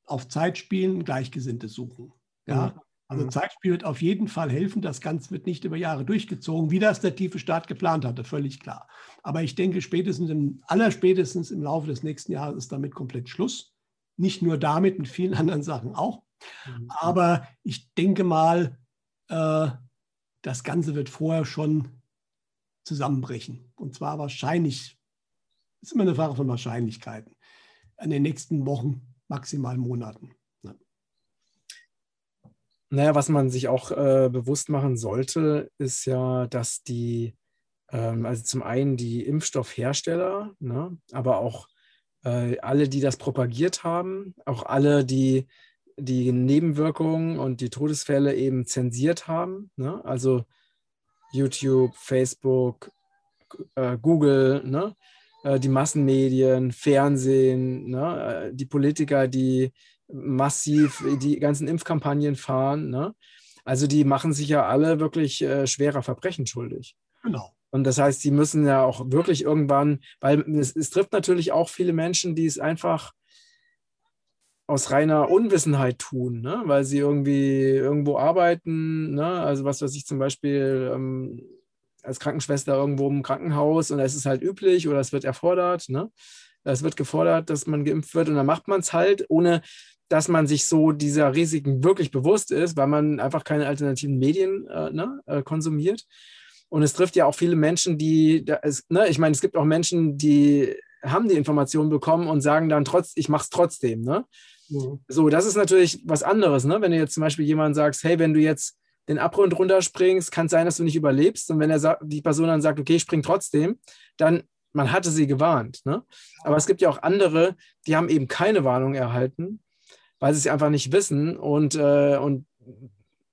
auf Zeit spielen, Gleichgesinnte suchen. Ja, mhm. also mhm. Zeitspiel wird auf jeden Fall helfen. Das Ganze wird nicht über Jahre durchgezogen, wie das der tiefe Staat geplant hatte, völlig klar. Aber ich denke, spätestens im, allerspätestens im Laufe des nächsten Jahres ist damit komplett Schluss. Nicht nur damit, mit vielen anderen Sachen auch. Mhm. Aber ich denke mal, äh, das Ganze wird vorher schon zusammenbrechen. Und zwar wahrscheinlich, ist immer eine Frage von Wahrscheinlichkeiten, in den nächsten Wochen, maximal Monaten. Ja. Naja, was man sich auch äh, bewusst machen sollte, ist ja, dass die, ähm, also zum einen die Impfstoffhersteller, ne, aber auch äh, alle, die das propagiert haben, auch alle, die die Nebenwirkungen und die Todesfälle eben zensiert haben. Ne? Also YouTube, Facebook, äh, Google, ne? Äh, die Massenmedien, Fernsehen, ne? Äh, die Politiker, die massiv die ganzen Impfkampagnen fahren. Ne? Also die machen sich ja alle wirklich äh, schwerer Verbrechen schuldig. Genau. Und das heißt, die müssen ja auch wirklich irgendwann, weil es, es trifft natürlich auch viele Menschen, die es einfach aus reiner Unwissenheit tun, ne? weil sie irgendwie irgendwo arbeiten, ne? also was weiß ich zum Beispiel ähm, als Krankenschwester irgendwo im Krankenhaus und es ist halt üblich oder es wird erfordert, ne? es wird gefordert, dass man geimpft wird und dann macht man es halt, ohne dass man sich so dieser Risiken wirklich bewusst ist, weil man einfach keine alternativen Medien äh, ne? äh, konsumiert. Und es trifft ja auch viele Menschen, die, ne? ich meine, es gibt auch Menschen, die haben die Informationen bekommen und sagen dann trotz, ich mache es trotzdem. Ne? Mhm. So, das ist natürlich was anderes, ne? Wenn du jetzt zum Beispiel jemand sagst, hey, wenn du jetzt den Abgrund runterspringst, kann es sein, dass du nicht überlebst. Und wenn er die Person dann sagt, okay, ich spring trotzdem, dann man hatte sie gewarnt. Ne? Aber es gibt ja auch andere, die haben eben keine Warnung erhalten, weil sie es einfach nicht wissen und, äh, und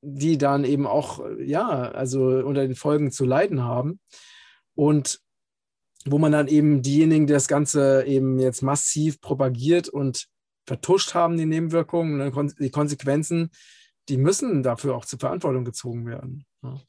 die dann eben auch, ja, also unter den Folgen zu leiden haben. Und wo man dann eben diejenigen, die das Ganze eben jetzt massiv propagiert und vertuscht haben, die Nebenwirkungen, ne, die Konsequenzen, die müssen dafür auch zur Verantwortung gezogen werden.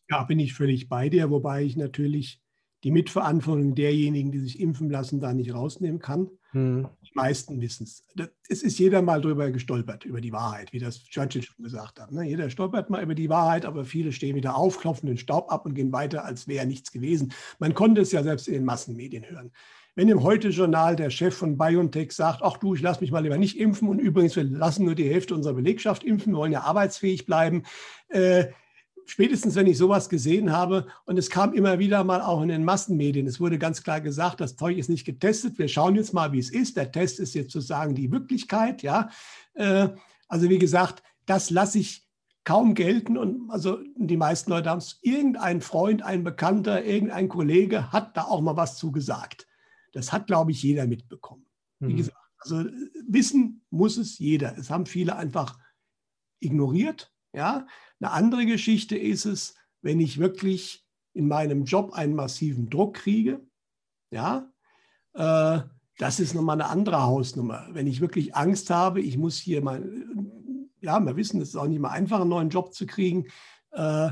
Ja, bin ich völlig bei dir, wobei ich natürlich die Mitverantwortung derjenigen, die sich impfen lassen, da nicht rausnehmen kann. Hm. Die meisten wissen es. Es ist jeder mal drüber gestolpert, über die Wahrheit, wie das Churchill schon gesagt hat. Ne? Jeder stolpert mal über die Wahrheit, aber viele stehen wieder auf, klopfen den Staub ab und gehen weiter, als wäre nichts gewesen. Man konnte es ja selbst in den Massenmedien hören. Wenn im Heute-Journal der Chef von BioNTech sagt, ach du, ich lasse mich mal lieber nicht impfen und übrigens, wir lassen nur die Hälfte unserer Belegschaft impfen, wir wollen ja arbeitsfähig bleiben. Äh, spätestens, wenn ich sowas gesehen habe, und es kam immer wieder mal auch in den Massenmedien, es wurde ganz klar gesagt, das Zeug ist nicht getestet, wir schauen jetzt mal, wie es ist. Der Test ist jetzt sozusagen die Wirklichkeit, ja. Äh, also wie gesagt, das lasse ich kaum gelten und also die meisten Leute haben es, irgendein Freund, ein Bekannter, irgendein Kollege hat da auch mal was zu gesagt. Das hat, glaube ich, jeder mitbekommen. Wie mhm. gesagt, also wissen muss es jeder. Es haben viele einfach ignoriert. Ja? Eine andere Geschichte ist es, wenn ich wirklich in meinem Job einen massiven Druck kriege. Ja, äh, das ist nochmal eine andere Hausnummer. Wenn ich wirklich Angst habe, ich muss hier mal, ja, wir wissen, es ist auch nicht mal einfach, einen neuen Job zu kriegen. Äh,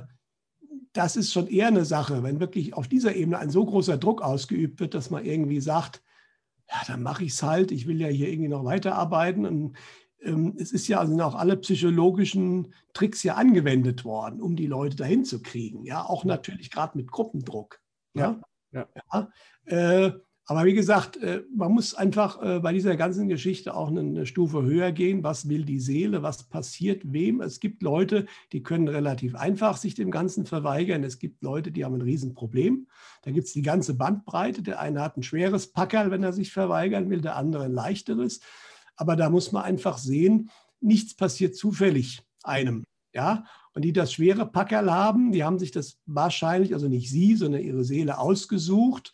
das ist schon eher eine Sache, wenn wirklich auf dieser Ebene ein so großer Druck ausgeübt wird, dass man irgendwie sagt, ja, dann mache ich es halt, ich will ja hier irgendwie noch weiterarbeiten. Und es ist ja also auch alle psychologischen Tricks ja angewendet worden, um die Leute dahin zu kriegen. Ja, auch natürlich gerade mit Gruppendruck. Ja, ja. ja. Äh, aber wie gesagt, äh, man muss einfach äh, bei dieser ganzen Geschichte auch eine Stufe höher gehen. Was will die Seele? Was passiert wem? Es gibt Leute, die können relativ einfach sich dem Ganzen verweigern. Es gibt Leute, die haben ein Riesenproblem. Da gibt es die ganze Bandbreite. Der eine hat ein schweres Packerl, wenn er sich verweigern will, der andere ein leichteres. Aber da muss man einfach sehen, nichts passiert zufällig einem. Ja, und die das schwere Packerl haben, die haben sich das wahrscheinlich, also nicht sie, sondern ihre Seele ausgesucht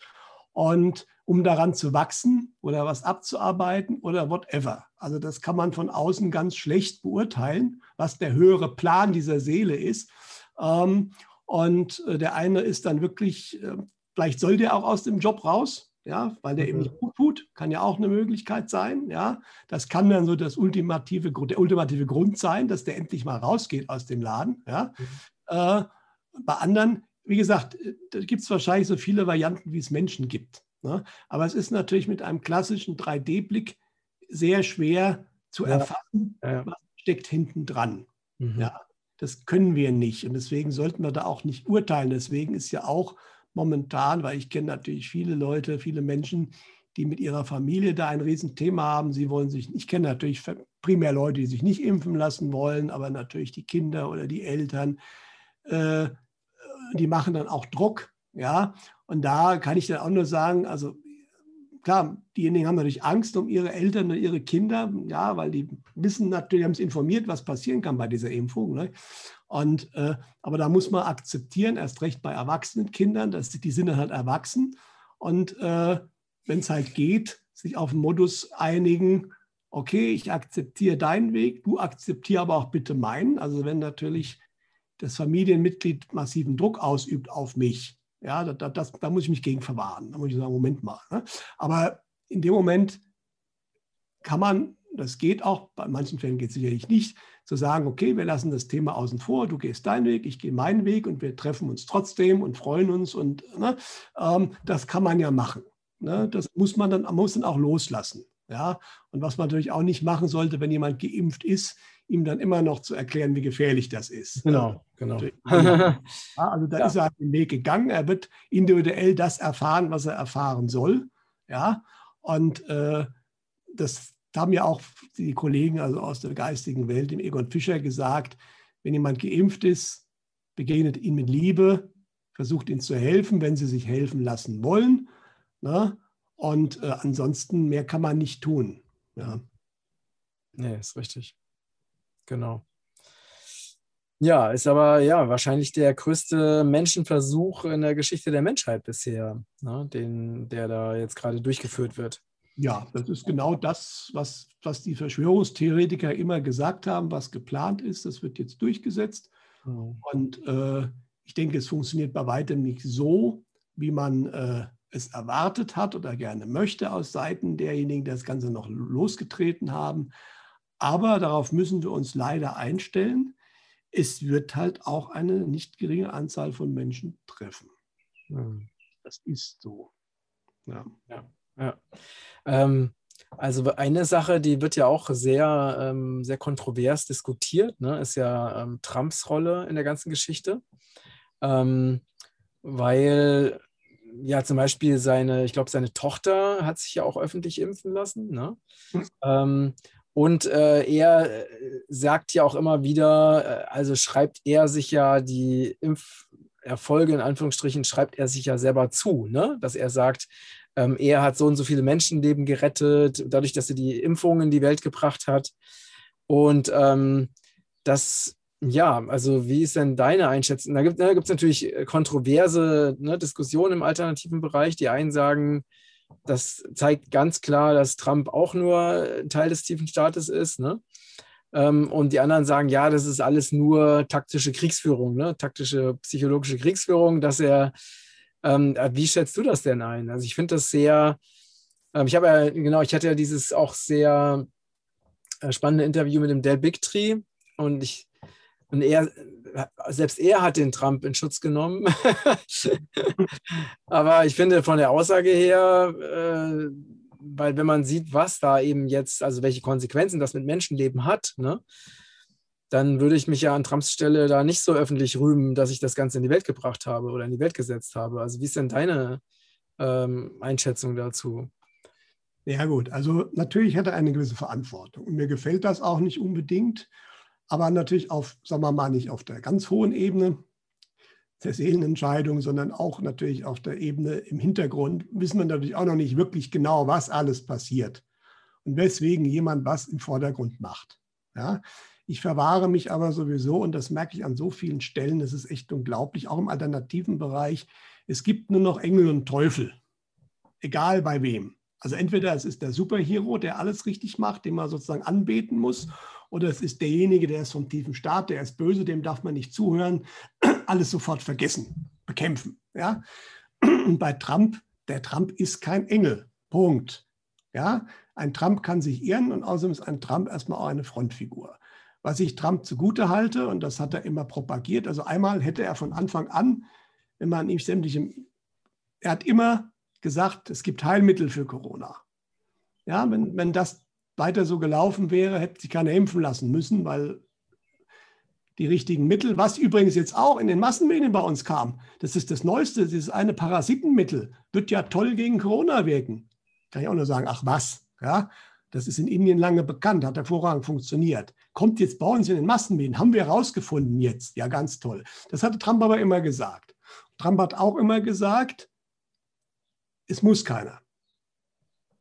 und um daran zu wachsen oder was abzuarbeiten oder whatever. Also das kann man von außen ganz schlecht beurteilen, was der höhere Plan dieser Seele ist. Ähm, und äh, der eine ist dann wirklich, äh, vielleicht soll der auch aus dem Job raus, ja, weil der eben mhm. nicht gut tut, kann ja auch eine Möglichkeit sein. Ja, das kann dann so das ultimative, der ultimative Grund sein, dass der endlich mal rausgeht aus dem Laden. Ja, mhm. äh, bei anderen, wie gesagt, da gibt es wahrscheinlich so viele Varianten, wie es Menschen gibt. Ne? Aber es ist natürlich mit einem klassischen 3D-Blick sehr schwer zu ja. erfassen, ja. was steckt hinten dran. Mhm. Ja, das können wir nicht und deswegen sollten wir da auch nicht urteilen. Deswegen ist ja auch momentan, weil ich kenne natürlich viele Leute, viele Menschen, die mit ihrer Familie da ein Riesenthema haben. Sie wollen sich, ich kenne natürlich primär Leute, die sich nicht impfen lassen wollen, aber natürlich die Kinder oder die Eltern, äh, die machen dann auch Druck. Ja, und da kann ich dann auch nur sagen, also klar, diejenigen haben natürlich Angst um ihre Eltern und ihre Kinder, ja, weil die wissen natürlich, haben es informiert, was passieren kann bei dieser Impfung. Ne? Und, äh, aber da muss man akzeptieren, erst recht bei erwachsenen Kindern, dass die, die sind dann halt erwachsen. Und äh, wenn es halt geht, sich auf einen Modus einigen, okay, ich akzeptiere deinen Weg, du akzeptier aber auch bitte meinen. Also wenn natürlich das Familienmitglied massiven Druck ausübt auf mich, ja, da, das, da muss ich mich gegen verwahren. Da muss ich sagen, Moment mal. Ne? Aber in dem Moment kann man, das geht auch, bei manchen Fällen geht es sicherlich nicht, zu sagen, okay, wir lassen das Thema außen vor, du gehst deinen Weg, ich gehe meinen Weg und wir treffen uns trotzdem und freuen uns und ne, ähm, das kann man ja machen. Ne? Das muss man dann, muss dann auch loslassen. Ja? Und was man natürlich auch nicht machen sollte, wenn jemand geimpft ist, ihm dann immer noch zu erklären, wie gefährlich das ist. Genau, genau. ja, also da ja. ist er den Weg gegangen. Er wird individuell das erfahren, was er erfahren soll. Ja, und äh, das haben ja auch die Kollegen also aus der geistigen Welt, dem Egon Fischer, gesagt, wenn jemand geimpft ist, begegnet ihn mit Liebe, versucht ihn zu helfen, wenn sie sich helfen lassen wollen. Ne? Und äh, ansonsten mehr kann man nicht tun. Ja. Nee, ist richtig. Genau. Ja, ist aber ja wahrscheinlich der größte Menschenversuch in der Geschichte der Menschheit bisher, ne, den, der da jetzt gerade durchgeführt wird. Ja, das ist genau das, was, was die Verschwörungstheoretiker immer gesagt haben, was geplant ist. Das wird jetzt durchgesetzt. Mhm. Und äh, ich denke, es funktioniert bei weitem nicht so, wie man äh, es erwartet hat oder gerne möchte aus Seiten derjenigen, die das Ganze noch losgetreten haben. Aber darauf müssen wir uns leider einstellen. Es wird halt auch eine nicht geringe Anzahl von Menschen treffen. Hm. Das ist so. Ja. ja, ja. Ähm, also eine Sache, die wird ja auch sehr, ähm, sehr kontrovers diskutiert, ne, ist ja ähm, Trumps Rolle in der ganzen Geschichte. Ähm, weil ja zum Beispiel seine, ich glaube, seine Tochter hat sich ja auch öffentlich impfen lassen. Ne? Mhm. Und äh, er äh, sagt ja auch immer wieder, äh, also schreibt er sich ja die Impferfolge in Anführungsstrichen, schreibt er sich ja selber zu, ne? dass er sagt, ähm, er hat so und so viele Menschenleben gerettet, dadurch, dass er die Impfungen in die Welt gebracht hat. Und ähm, das, ja, also wie ist denn deine Einschätzung? Da gibt es natürlich kontroverse ne, Diskussionen im alternativen Bereich. Die einen sagen, das zeigt ganz klar, dass Trump auch nur Teil des tiefen Staates ist. Ne? Ähm, und die anderen sagen, ja, das ist alles nur taktische Kriegsführung, ne? taktische psychologische Kriegsführung, dass er, ähm, äh, wie schätzt du das denn ein? Also ich finde das sehr, ähm, ich habe ja, genau, ich hatte ja dieses auch sehr äh, spannende Interview mit dem Del Bigtree und ich, und er, selbst er hat den Trump in Schutz genommen. Aber ich finde von der Aussage her, äh, weil wenn man sieht, was da eben jetzt, also welche Konsequenzen das mit Menschenleben hat, ne, dann würde ich mich ja an Trumps Stelle da nicht so öffentlich rühmen, dass ich das Ganze in die Welt gebracht habe oder in die Welt gesetzt habe. Also wie ist denn deine ähm, Einschätzung dazu? Ja gut, also natürlich hat er eine gewisse Verantwortung. Und mir gefällt das auch nicht unbedingt aber natürlich auf, sagen wir mal, nicht auf der ganz hohen Ebene der Seelenentscheidung, sondern auch natürlich auf der Ebene im Hintergrund wissen wir natürlich auch noch nicht wirklich genau, was alles passiert und weswegen jemand was im Vordergrund macht. Ja? Ich verwahre mich aber sowieso, und das merke ich an so vielen Stellen, das ist echt unglaublich, auch im alternativen Bereich, es gibt nur noch Engel und Teufel, egal bei wem. Also entweder es ist der Superhero, der alles richtig macht, den man sozusagen anbeten muss, oder es ist derjenige, der ist vom tiefen Staat, der ist böse, dem darf man nicht zuhören, alles sofort vergessen, bekämpfen. Ja? Und bei Trump, der Trump ist kein Engel. Punkt. Ja, ein Trump kann sich irren und außerdem ist ein Trump erstmal auch eine Frontfigur. Was ich Trump zugute halte, und das hat er immer propagiert, also einmal hätte er von Anfang an, wenn man ihm sämtliche, er hat immer gesagt, es gibt Heilmittel für Corona. Ja, wenn, wenn das weiter so gelaufen wäre, hätte sich keiner impfen lassen müssen, weil die richtigen Mittel, was übrigens jetzt auch in den Massenmedien bei uns kam, das ist das Neueste, dieses eine Parasitenmittel, wird ja toll gegen Corona wirken. Kann ich auch nur sagen, ach was, ja, das ist in Indien lange bekannt, hat hervorragend funktioniert. Kommt jetzt bei uns in den Massenmedien, haben wir herausgefunden jetzt, ja ganz toll. Das hatte Trump aber immer gesagt. Trump hat auch immer gesagt, es muss keiner.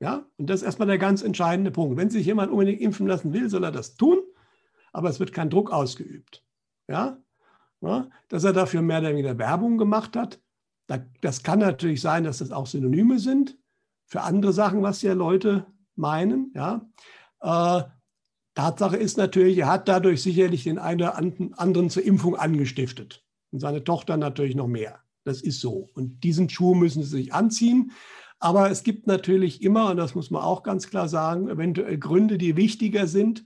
Ja, und das ist erstmal der ganz entscheidende Punkt. Wenn sich jemand unbedingt impfen lassen will, soll er das tun, aber es wird kein Druck ausgeübt. Ja, ja dass er dafür mehr oder weniger Werbung gemacht hat. Das kann natürlich sein, dass das auch Synonyme sind für andere Sachen, was ja Leute meinen. Ja. Äh, Tatsache ist natürlich, er hat dadurch sicherlich den einen oder anderen zur Impfung angestiftet. Und seine Tochter natürlich noch mehr. Das ist so. Und diesen Schuh müssen sie sich anziehen. Aber es gibt natürlich immer, und das muss man auch ganz klar sagen, eventuell Gründe, die wichtiger sind,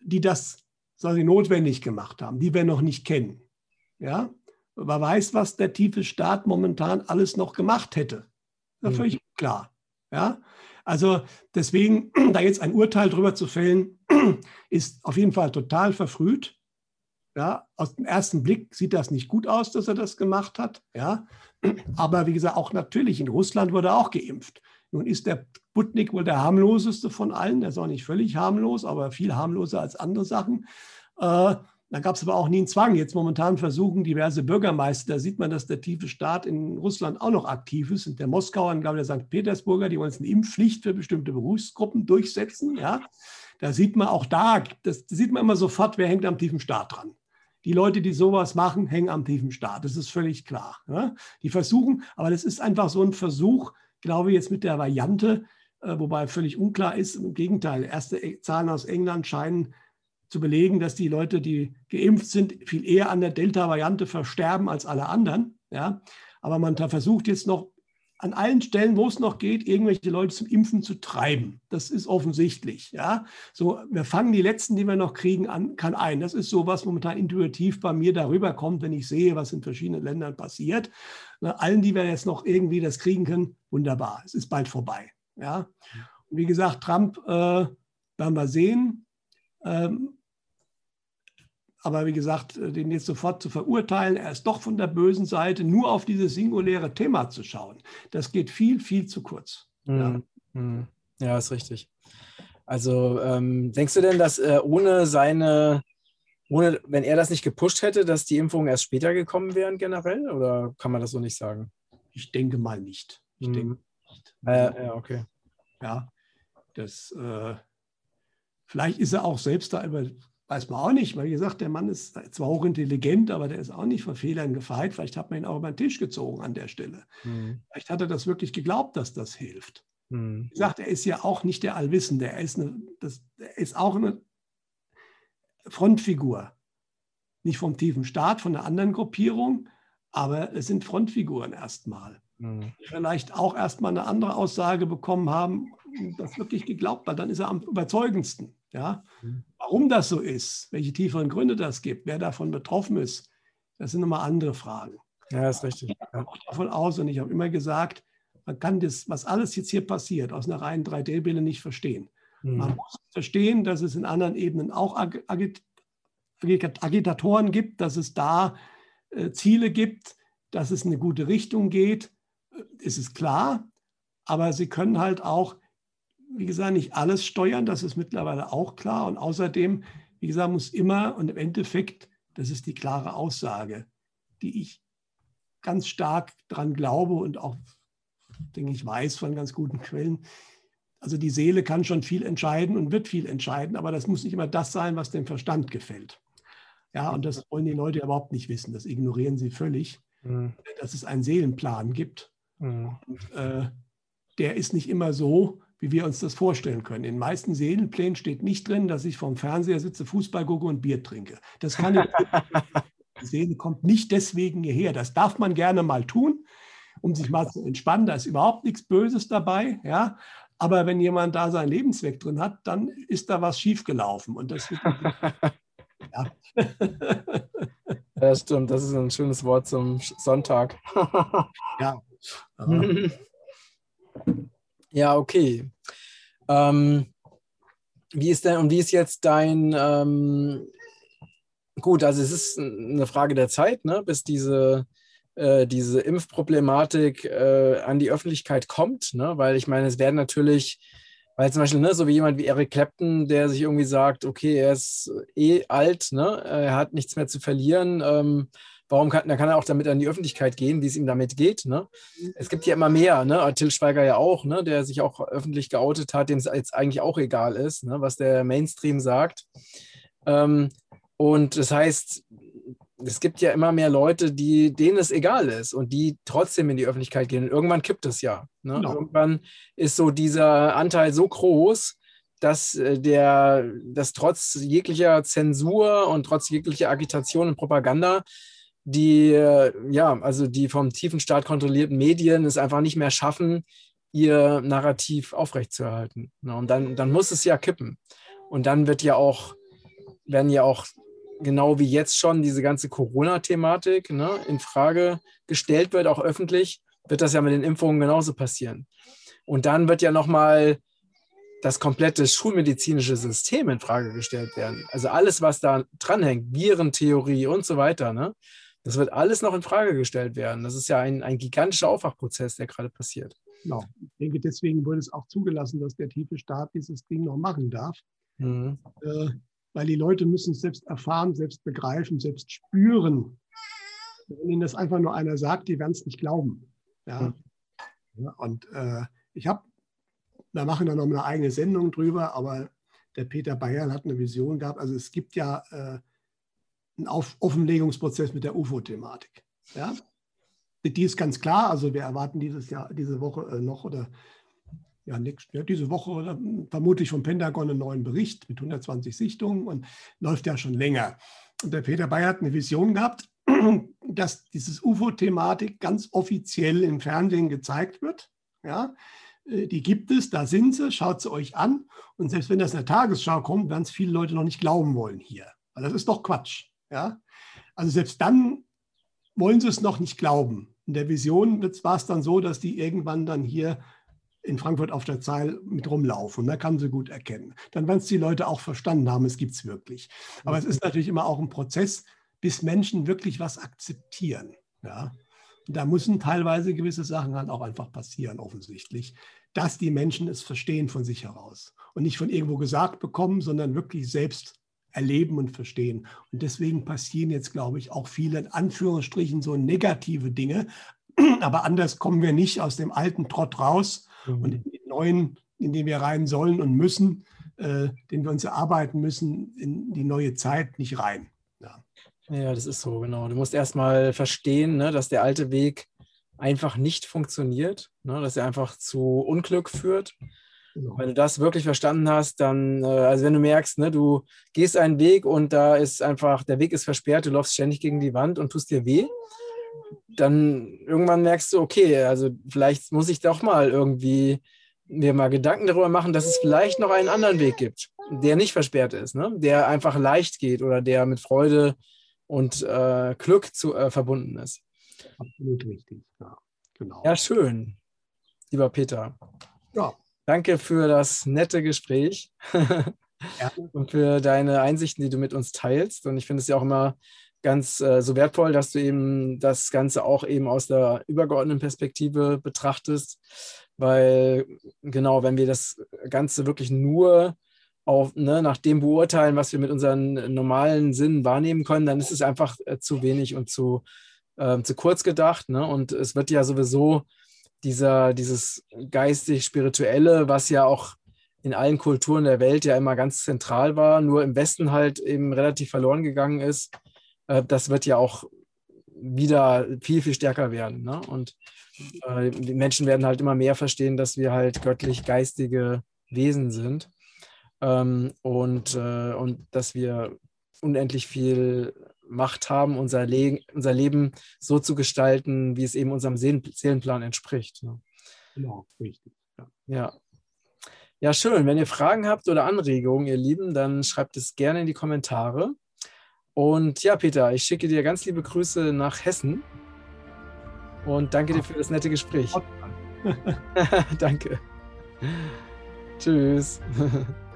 die das quasi notwendig gemacht haben, die wir noch nicht kennen. Ja? Man weiß, was der tiefe Staat momentan alles noch gemacht hätte. Das ist mhm. völlig klar. Ja? Also deswegen, da jetzt ein Urteil drüber zu fällen, ist auf jeden Fall total verfrüht. Ja, aus dem ersten Blick sieht das nicht gut aus, dass er das gemacht hat. Ja, aber wie gesagt, auch natürlich in Russland wurde auch geimpft. Nun ist der Sputnik wohl der harmloseste von allen. Der ist auch nicht völlig harmlos, aber viel harmloser als andere Sachen. Äh, da gab es aber auch nie einen Zwang. Jetzt momentan versuchen diverse Bürgermeister, da sieht man, dass der tiefe Staat in Russland auch noch aktiv ist. Und der Moskauer und glaube der St. Petersburger, die wollen jetzt eine Impfpflicht für bestimmte Berufsgruppen durchsetzen. Ja, da sieht man auch da, das, das sieht man immer sofort, wer hängt am tiefen Staat dran. Die Leute, die sowas machen, hängen am tiefen Staat. Das ist völlig klar. Die versuchen, aber das ist einfach so ein Versuch, glaube ich, jetzt mit der Variante, äh, wobei völlig unklar ist. Im Gegenteil, erste Zahlen aus England scheinen zu belegen, dass die Leute, die geimpft sind, viel eher an der Delta-Variante versterben als alle anderen. Ja? Aber man versucht jetzt noch an allen Stellen, wo es noch geht, irgendwelche Leute zum Impfen zu treiben. Das ist offensichtlich. Ja? So, wir fangen die letzten, die wir noch kriegen, an, kann ein. Das ist so, was momentan intuitiv bei mir darüber kommt, wenn ich sehe, was in verschiedenen Ländern passiert. Na, allen, die wir jetzt noch irgendwie das kriegen können, wunderbar. Es ist bald vorbei. Ja? Und wie gesagt, Trump äh, werden wir sehen. Ähm, aber wie gesagt, äh, den jetzt sofort zu verurteilen, er ist doch von der bösen Seite, nur auf dieses singuläre Thema zu schauen, das geht viel, viel zu kurz. Mhm. Ja. Mhm. ja, ist richtig. Also ähm, denkst du denn, dass äh, ohne seine, ohne, wenn er das nicht gepusht hätte, dass die Impfungen erst später gekommen wären generell? Oder kann man das so nicht sagen? Ich denke mal nicht. Ich mhm. denke nicht. Äh, ja, okay. Ja, das äh, vielleicht ist er auch selbst da über Weiß man auch nicht, weil wie gesagt, der Mann ist zwar hochintelligent, aber der ist auch nicht vor Fehlern gefeit. Vielleicht hat man ihn auch über den Tisch gezogen an der Stelle. Mhm. Vielleicht hat er das wirklich geglaubt, dass das hilft. Mhm. Wie gesagt, er ist ja auch nicht der Allwissende. Er ist, eine, das, er ist auch eine Frontfigur. Nicht vom tiefen Staat, von einer anderen Gruppierung, aber es sind Frontfiguren erstmal. Mhm. Vielleicht auch erstmal eine andere Aussage bekommen haben, das wirklich geglaubt hat, dann ist er am überzeugendsten. Ja? Mhm. Warum das so ist, welche tieferen Gründe das gibt, wer davon betroffen ist, das sind nochmal andere Fragen. Ja, ist richtig. Ich gehe auch davon aus und ich habe immer gesagt, man kann das, was alles jetzt hier passiert, aus einer reinen 3D-Brille nicht verstehen. Mhm. Man muss verstehen, dass es in anderen Ebenen auch Agit Agitatoren gibt, dass es da äh, Ziele gibt, dass es in eine gute Richtung geht. Es ist klar, aber sie können halt auch wie gesagt, nicht alles steuern, das ist mittlerweile auch klar. Und außerdem, wie gesagt, muss immer und im Endeffekt, das ist die klare Aussage, die ich ganz stark daran glaube und auch, denke ich, weiß von ganz guten Quellen. Also die Seele kann schon viel entscheiden und wird viel entscheiden, aber das muss nicht immer das sein, was dem Verstand gefällt. Ja, und das wollen die Leute überhaupt nicht wissen. Das ignorieren sie völlig, mhm. dass es einen Seelenplan gibt. Mhm. Und, äh, der ist nicht immer so, wie wir uns das vorstellen können. In den meisten Seelenplänen steht nicht drin, dass ich vorm Fernseher sitze, Fußball gucke und Bier trinke. Das kann ich. Die Seele kommt nicht deswegen hierher. Das darf man gerne mal tun, um sich mal zu entspannen. Da ist überhaupt nichts Böses dabei. Ja? Aber wenn jemand da seinen Lebenszweck drin hat, dann ist da was schiefgelaufen. Und das ja. ja, stimmt. Das ist ein schönes Wort zum Sonntag. ja. Ja, okay. Ähm, wie ist denn und wie ist jetzt dein ähm, gut, also es ist eine Frage der Zeit, ne, bis diese, äh, diese Impfproblematik äh, an die Öffentlichkeit kommt, ne? weil ich meine, es werden natürlich, weil zum Beispiel ne, so wie jemand wie Eric Clapton, der sich irgendwie sagt, okay, er ist eh alt, ne? er hat nichts mehr zu verlieren, ähm, warum kann, dann kann er auch damit an die Öffentlichkeit gehen, wie es ihm damit geht. Ne? Es gibt ja immer mehr, ne? Till Schweiger ja auch, ne? der sich auch öffentlich geoutet hat, dem es jetzt eigentlich auch egal ist, ne? was der Mainstream sagt. Ähm, und das heißt, es gibt ja immer mehr Leute, die, denen es egal ist und die trotzdem in die Öffentlichkeit gehen. Und irgendwann kippt es ja. Ne? Genau. Irgendwann ist so dieser Anteil so groß, dass äh, der, dass trotz jeglicher Zensur und trotz jeglicher Agitation und Propaganda die, äh, ja, also die vom tiefen Staat kontrollierten Medien es einfach nicht mehr schaffen, ihr Narrativ aufrechtzuerhalten. Ne? Und dann, dann muss es ja kippen. Und dann wird ja auch, werden ja auch genau wie jetzt schon diese ganze Corona-Thematik ne, in Frage gestellt wird, auch öffentlich, wird das ja mit den Impfungen genauso passieren. Und dann wird ja nochmal das komplette schulmedizinische System in Frage gestellt werden. Also alles, was da dranhängt, Virentheorie und so weiter, ne? Das wird alles noch in Frage gestellt werden. Das ist ja ein, ein gigantischer Aufwachprozess, der gerade passiert. Genau. Ich denke, deswegen wurde es auch zugelassen, dass der tiefe Staat dieses Ding noch machen darf. Mhm. Äh, weil die Leute müssen es selbst erfahren, selbst begreifen, selbst spüren. Wenn ihnen das einfach nur einer sagt, die werden es nicht glauben. Ja? Mhm. Und äh, ich habe, wir machen da noch eine eigene Sendung drüber, aber der Peter Bayern hat eine Vision gehabt. Also es gibt ja äh, einen Auf Offenlegungsprozess mit der UFO-Thematik. Ja? Die ist ganz klar. Also wir erwarten dieses Jahr, diese Woche äh, noch oder ja, nächst, ja, diese Woche oder hm, vermutlich vom Pentagon einen neuen Bericht mit 120 Sichtungen und läuft ja schon länger. Und der Peter Bayer hat eine Vision gehabt, dass dieses UFO-Thematik ganz offiziell im Fernsehen gezeigt wird. Ja, äh, die gibt es, da sind sie, schaut sie euch an. Und selbst wenn das in der Tagesschau kommt, werden es viele Leute noch nicht glauben wollen hier. Weil das ist doch Quatsch. Ja? Also selbst dann wollen sie es noch nicht glauben. In der Vision war es dann so, dass die irgendwann dann hier in Frankfurt auf der Zeil mit rumlaufen. Da kann sie gut erkennen. Dann werden es die Leute auch verstanden haben, es gibt es wirklich. Aber es ist natürlich immer auch ein Prozess, bis Menschen wirklich was akzeptieren. Ja? Und da müssen teilweise gewisse Sachen halt auch einfach passieren, offensichtlich, dass die Menschen es verstehen von sich heraus und nicht von irgendwo gesagt bekommen, sondern wirklich selbst erleben und verstehen. Und deswegen passieren jetzt, glaube ich, auch viele in Anführungsstrichen so negative Dinge. Aber anders kommen wir nicht aus dem alten Trott raus mhm. und in den neuen, in den wir rein sollen und müssen, äh, den wir uns erarbeiten müssen, in die neue Zeit nicht rein. Ja, ja das ist so, genau. Du musst erstmal verstehen, ne, dass der alte Weg einfach nicht funktioniert, ne, dass er einfach zu Unglück führt Genau. Wenn du das wirklich verstanden hast, dann, äh, also wenn du merkst, ne, du gehst einen Weg und da ist einfach, der Weg ist versperrt, du läufst ständig gegen die Wand und tust dir weh, dann irgendwann merkst du, okay, also vielleicht muss ich doch mal irgendwie mir mal Gedanken darüber machen, dass es vielleicht noch einen anderen Weg gibt, der nicht versperrt ist, ne? der einfach leicht geht oder der mit Freude und äh, Glück zu, äh, verbunden ist. Absolut richtig, ja, genau. Ja, schön, lieber Peter. Ja, Danke für das nette Gespräch ja. und für deine Einsichten, die du mit uns teilst. Und ich finde es ja auch immer ganz äh, so wertvoll, dass du eben das Ganze auch eben aus der übergeordneten Perspektive betrachtest, weil genau, wenn wir das Ganze wirklich nur auf, ne, nach dem beurteilen, was wir mit unseren normalen Sinnen wahrnehmen können, dann ist es einfach äh, zu wenig und zu, äh, zu kurz gedacht. Ne? Und es wird ja sowieso dieser, dieses geistig-spirituelle, was ja auch in allen Kulturen der Welt ja immer ganz zentral war, nur im Westen halt eben relativ verloren gegangen ist, äh, das wird ja auch wieder viel, viel stärker werden. Ne? Und äh, die Menschen werden halt immer mehr verstehen, dass wir halt göttlich-geistige Wesen sind ähm, und, äh, und dass wir unendlich viel Macht haben, unser, Le unser Leben so zu gestalten, wie es eben unserem Seelenplan entspricht. Ne? Genau, richtig. Ja. ja. Ja, schön. Wenn ihr Fragen habt oder Anregungen, ihr Lieben, dann schreibt es gerne in die Kommentare. Und ja, Peter, ich schicke dir ganz liebe Grüße nach Hessen und danke dir für das nette Gespräch. danke. Tschüss.